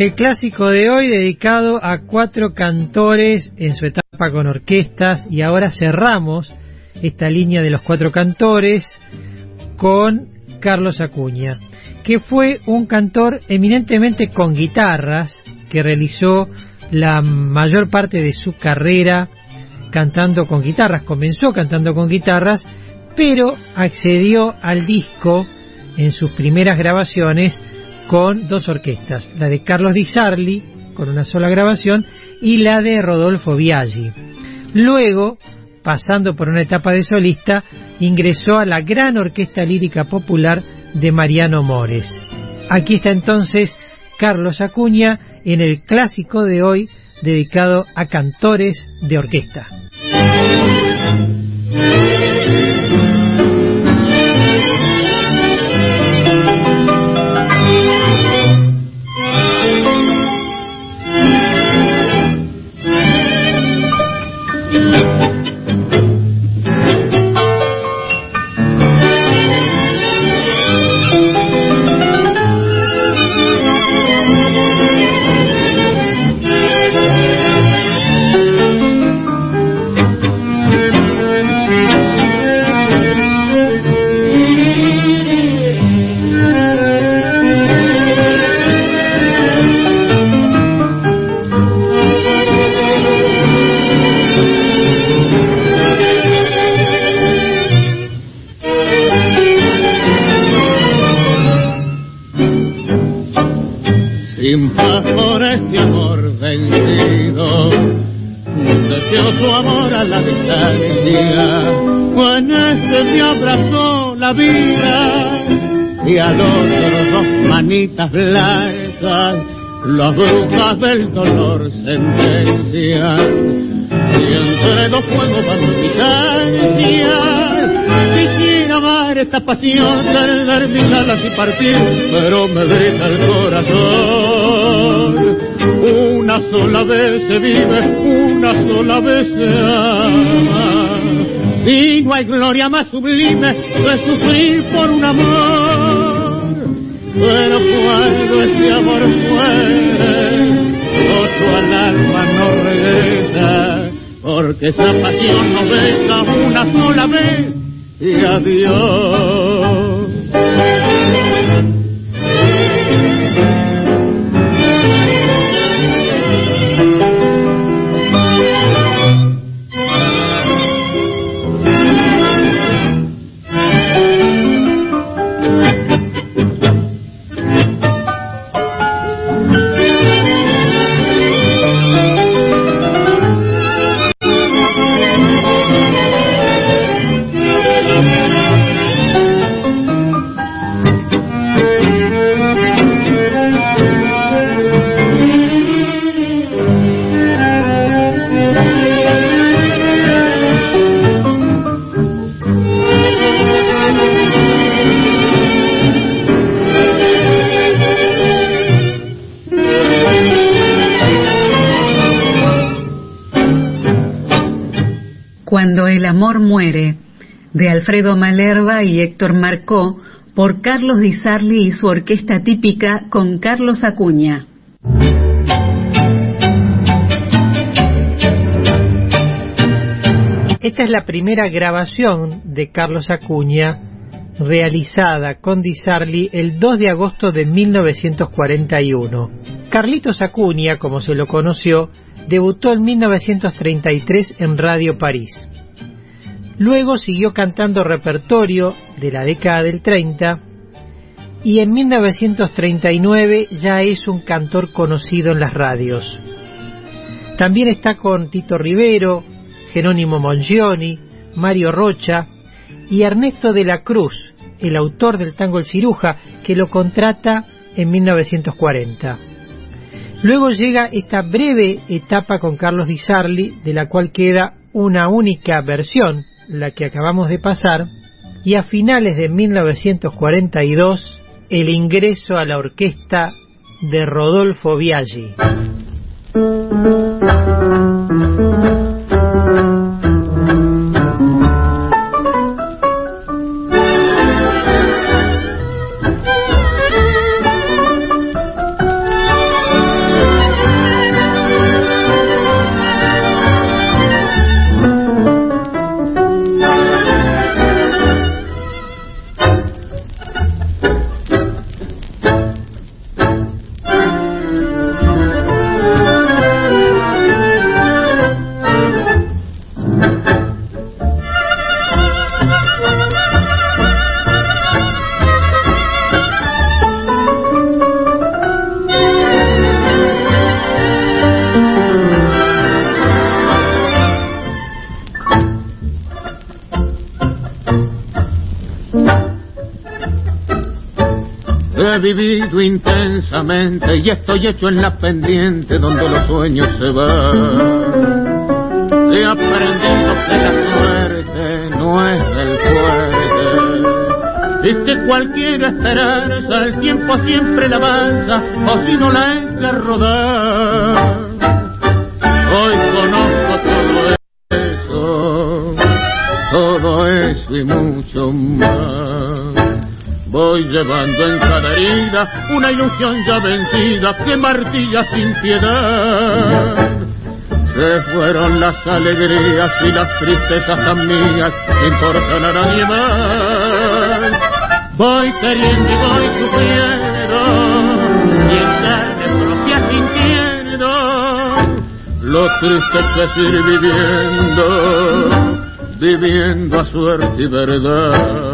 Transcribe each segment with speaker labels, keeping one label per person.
Speaker 1: El clásico de hoy dedicado a cuatro cantores en su etapa con orquestas y ahora cerramos esta línea de los cuatro cantores con Carlos Acuña, que fue un cantor eminentemente con guitarras que realizó la mayor parte de su carrera cantando con guitarras, comenzó cantando con guitarras, pero accedió al disco en sus primeras grabaciones con dos orquestas, la de Carlos Di Sarli, con una sola grabación, y la de Rodolfo Biaggi. Luego, pasando por una etapa de solista, ingresó a la gran orquesta lírica popular de Mariano Mores. Aquí está entonces Carlos Acuña en el clásico de hoy dedicado a cantores de orquesta.
Speaker 2: Las brujas del dolor sentencian. Y entre los fuegos van Quisiera amar esta pasión, perder mis alas y partir, pero me grita el corazón. Una sola vez se vive, una sola vez se ama. Y no hay gloria más sublime que sufrir por un amor pero cuando ese amor muere, otro al alma no regresa, porque esa pasión no besa una sola vez y adiós.
Speaker 3: Alfredo Malerva y Héctor Marcó, por Carlos Di Sarli y su orquesta típica con Carlos Acuña.
Speaker 1: Esta es la primera grabación de Carlos Acuña realizada con Di Sarli el 2 de agosto de 1941. Carlitos Acuña, como se lo conoció, debutó en 1933 en Radio París. Luego siguió cantando repertorio de la década del 30 y en 1939 ya es un cantor conocido en las radios. También está con Tito Rivero, Jerónimo Mongioni, Mario Rocha y Ernesto de la Cruz, el autor del tango El Ciruja, que lo contrata en 1940. Luego llega esta breve etapa con Carlos Di Sarli, de la cual queda una única versión la que acabamos de pasar, y a finales de 1942 el ingreso a la orquesta de Rodolfo Biaggi.
Speaker 2: He vivido intensamente y estoy hecho en la pendiente donde los sueños se van. He aprendido que la suerte no es del fuerte y que cualquier esperanza el tiempo siempre la avanza o si no la echa a rodar. Hoy conozco todo eso, todo eso y mucho más. Voy llevando en cada herida una ilusión ya vencida que martilla sin piedad. Se fueron las alegrías y las tristezas tan mías, no importan a nadie más. Voy queriendo y voy sufriendo, y en carne propia sintiendo lo triste que es viviendo, viviendo a suerte y verdad.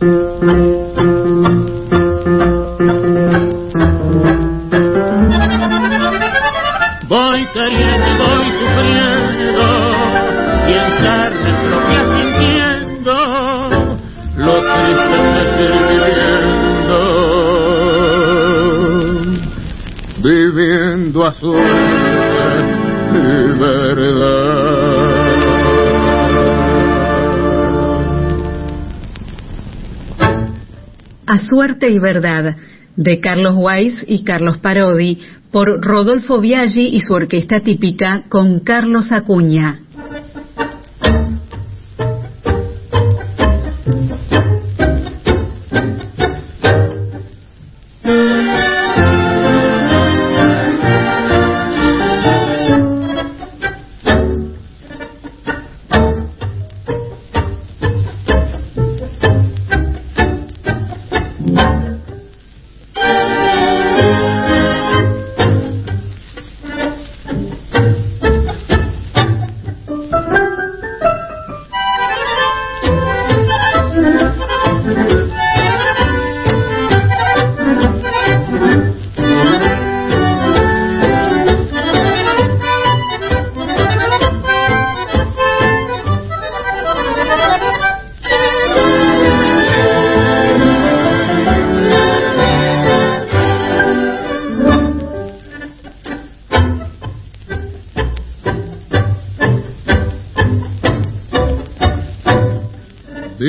Speaker 2: Voy queriendo voy sufriendo y en carne propia sintiendo lo triste que es ir viviendo, viviendo a suerte y verdad.
Speaker 3: Suerte y verdad, de Carlos Weiss y Carlos Parodi, por Rodolfo Biaggi y su orquesta típica con Carlos Acuña.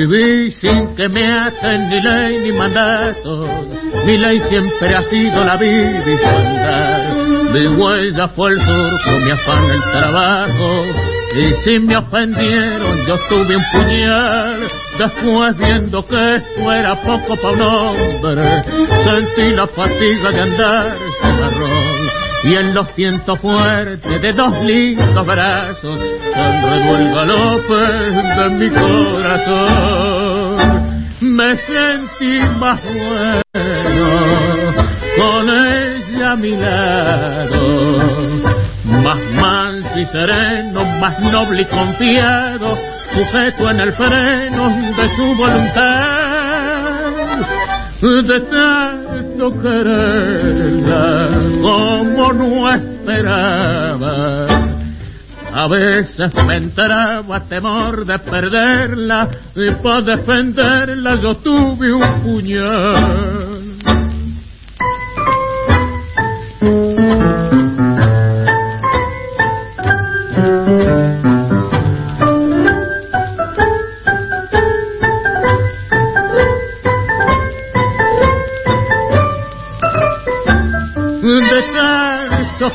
Speaker 2: Viví sin que me hacen ni ley ni mandatos, mi ley siempre ha sido la vida y su andar. Mi huella fue el surco, mi afán el trabajo, y si me ofendieron yo tuve un puñal. Después viendo que esto era poco para un hombre, sentí la fatiga de andar. Y en los vientos fuertes de dos lindos brazos enredó el galope de mi corazón. Me sentí más bueno con ella a mi lado, más manso y sereno, más noble y confiado, sujeto en el freno de su voluntad de quererla como no esperaba. A veces me entraba temor de perderla y para defenderla yo tuve un puñal.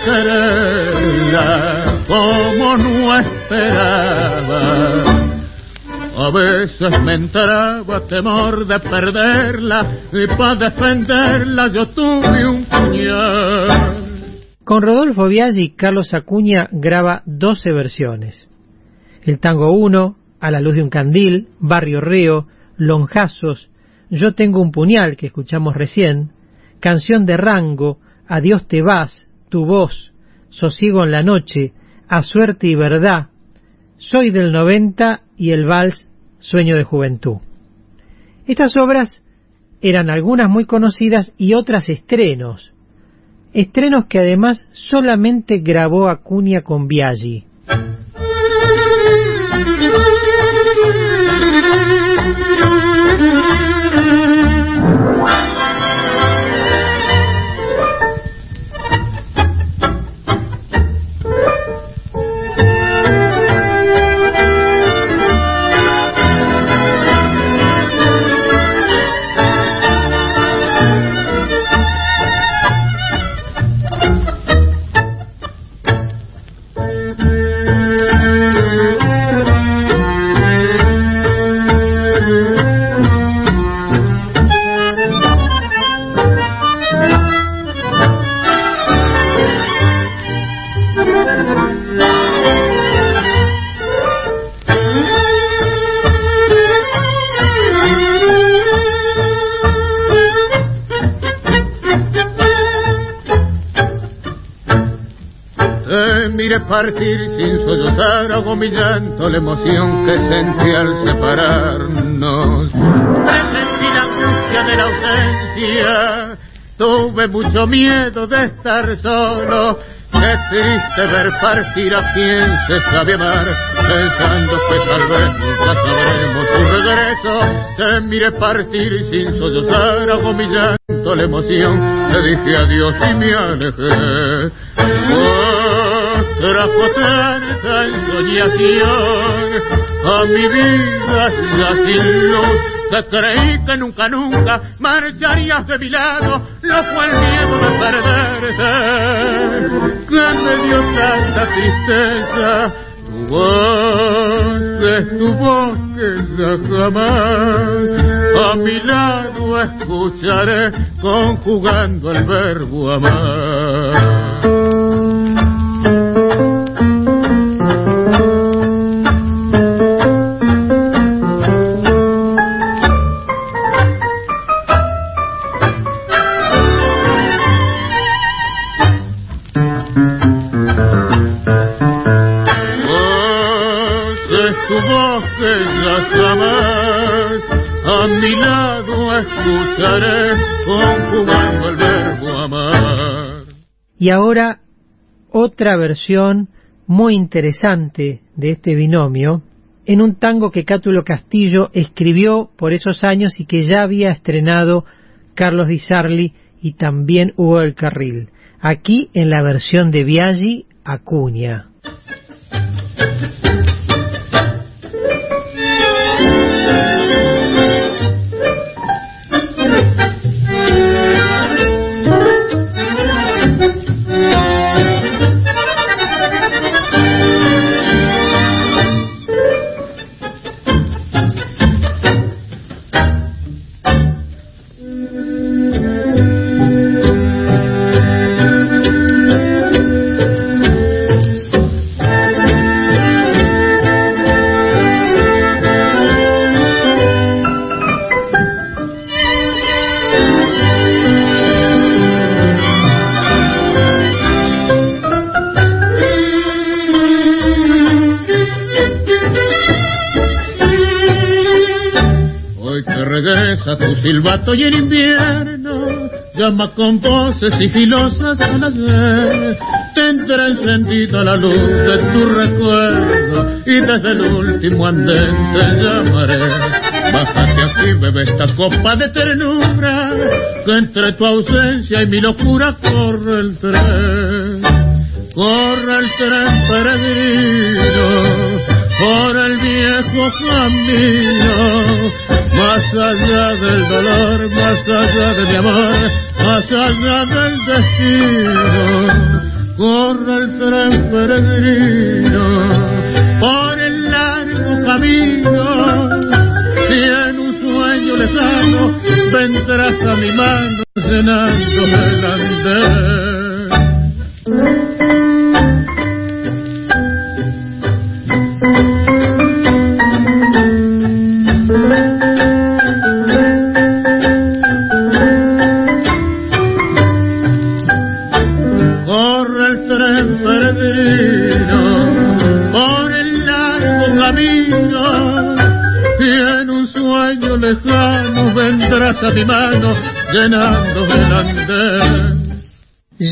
Speaker 2: Quererla como no esperaba. A veces me entraba temor de perderla y para defenderla yo tuve un puñal.
Speaker 1: Con Rodolfo Biaggi, Carlos Acuña graba 12 versiones. El tango 1, A la luz de un candil, Barrio Reo, Lonjazos, Yo tengo un puñal que escuchamos recién, Canción de Rango, Adiós te vas, tu voz, Sosiego en la noche, A suerte y verdad, Soy del 90 y el vals Sueño de juventud. Estas obras eran algunas muy conocidas y otras estrenos, estrenos que además solamente grabó Acuña con Biaggi.
Speaker 2: Partir sin sollozar hago mi llanto la emoción que sentí al separarnos. Presentí la angustia de la ausencia, tuve mucho miedo de estar solo. Qué triste ver partir a quien se sabe amar, pensando que tal vez nunca sabremos su regreso. Te miré partir sin sollozar, hago mi llanto la emoción, le dije adiós y me alejé. Trajo tanta ensoñación a mi vida sin luz que creí que nunca, nunca marcharías de mi lado, lo fue el miedo de perderte, que me dio tanta tristeza. Tu voz es tu voz que ya jamás a mi lado escucharé conjugando el verbo amar.
Speaker 1: Y ahora otra versión muy interesante de este binomio en un tango que Cátulo Castillo escribió por esos años y que ya había estrenado Carlos Di y también Hugo del Carril. Aquí en la versión de Biaggi Acuña.
Speaker 2: Silbato y en invierno llama con voces sigilosas a nacer. Tendrá encendida la luz de tu recuerdo y desde el último andén te llamaré. Bájate aquí, bebe esta copa de ternura, que entre tu ausencia y mi locura corre el tren. Corre el tren peregrino por el viejo camino más allá del dolor, más allá de mi amor, más allá del destino, corre el tren peregrino por el largo camino, y en un sueño lejano vendrás a mi mano llenando el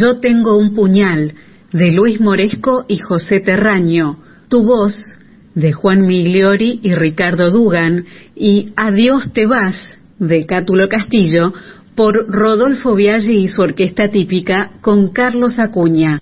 Speaker 3: Yo tengo un puñal de Luis Moresco y José Terraño. Tu voz de Juan Migliori y Ricardo Dugan y Adiós te vas de Cátulo Castillo por Rodolfo Viaggi y su orquesta típica con Carlos Acuña.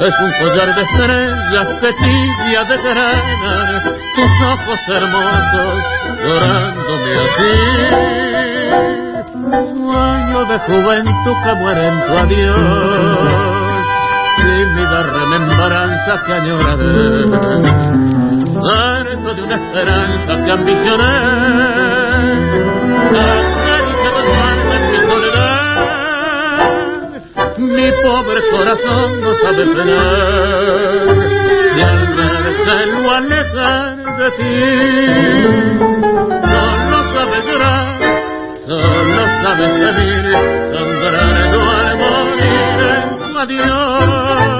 Speaker 2: Es un collar de estrellas que tibia de grana, tus ojos hermosos llorándome así. Sueño de juventud que muere en tu adiós, tímida remembranza que añoraré, harto de una esperanza que ambicioné, corazón no sabe penar, y al verse lo alejar de ti, solo sabe llorar, solo sabe gemir, sangrar no al morir en tu adiós.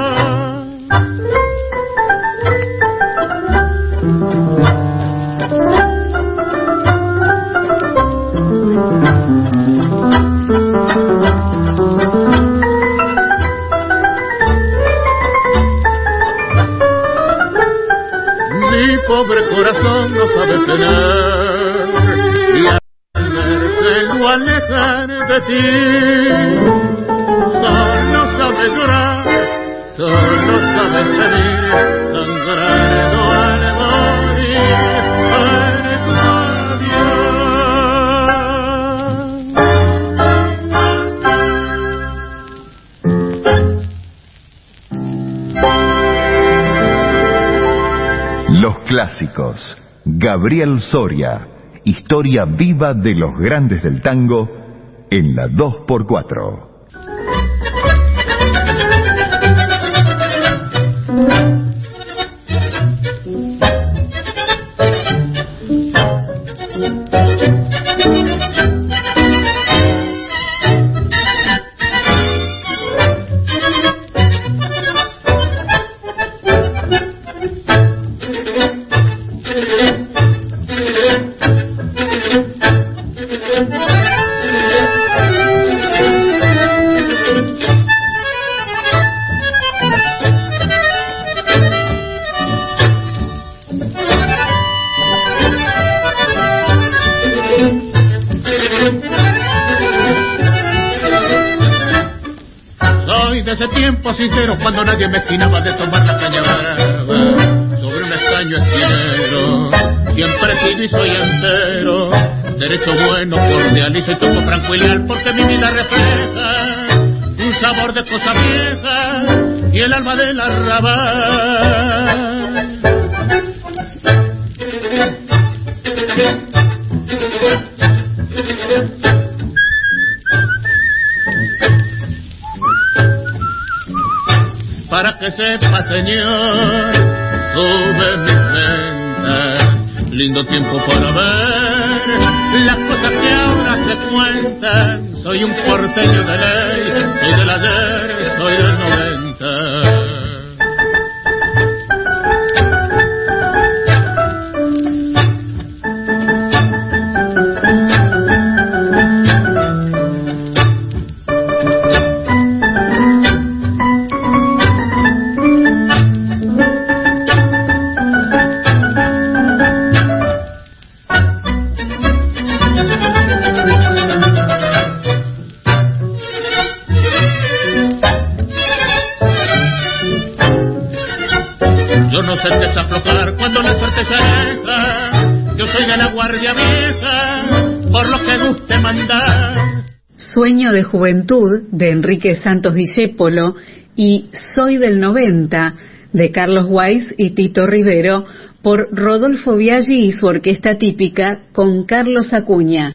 Speaker 4: Los clásicos. Gabriel Soria. Historia viva de los grandes del tango en la 2x4. Soy sincero cuando nadie me esquinaba de tomar la caña brava sobre un estaño esquinero. Siempre he y soy entero, derecho bueno, cordial y soy todo franco y porque mi vida refleja un sabor de cosa vieja y el alma del arrabal. Sepa, señor, sube mi frente. Lindo tiempo para ver las cosas que ahora se cuentan. Soy un porteño de ley, soy del ayer, soy
Speaker 3: Sueño de juventud de Enrique Santos Discépolo y Soy del 90 de Carlos Weiss y Tito Rivero por Rodolfo Biaggi y su orquesta típica con Carlos Acuña.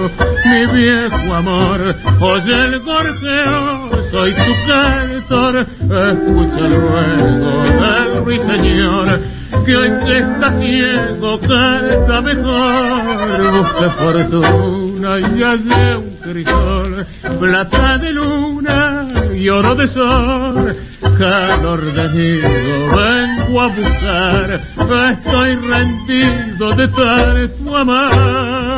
Speaker 2: mi viejo amor, oye el gorjeo, soy tu cantor, escucha el ruiseñor, que hoy que está ciego canta mejor, busca fortuna y hace un crisol, plata de luna y oro de sol, calor de nido vengo a buscar, estoy rendido de tu amar.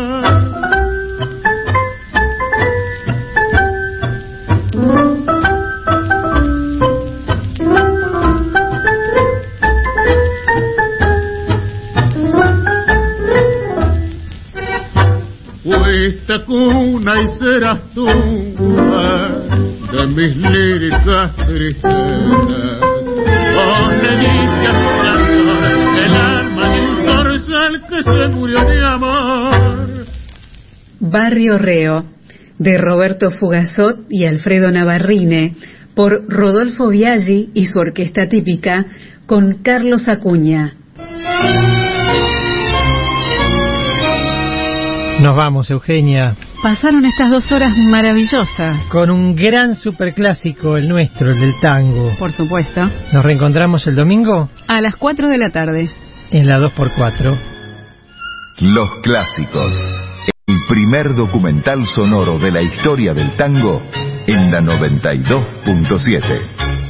Speaker 2: Cuna y serás tú de mis líricas tristezas. Oh, le el alma de un dorsal que se murió de amor.
Speaker 3: Barrio Reo, de Roberto Fugazot y Alfredo Navarrine, por Rodolfo Biaggi y su orquesta típica, con Carlos Acuña.
Speaker 1: Nos vamos, Eugenia.
Speaker 3: Pasaron estas dos horas maravillosas.
Speaker 1: Con un gran superclásico, el nuestro, el del tango.
Speaker 3: Por supuesto.
Speaker 1: ¿Nos reencontramos el domingo?
Speaker 3: A las 4 de la tarde.
Speaker 1: En la 2x4.
Speaker 4: Los clásicos. El primer documental sonoro de la historia del tango en la 92.7.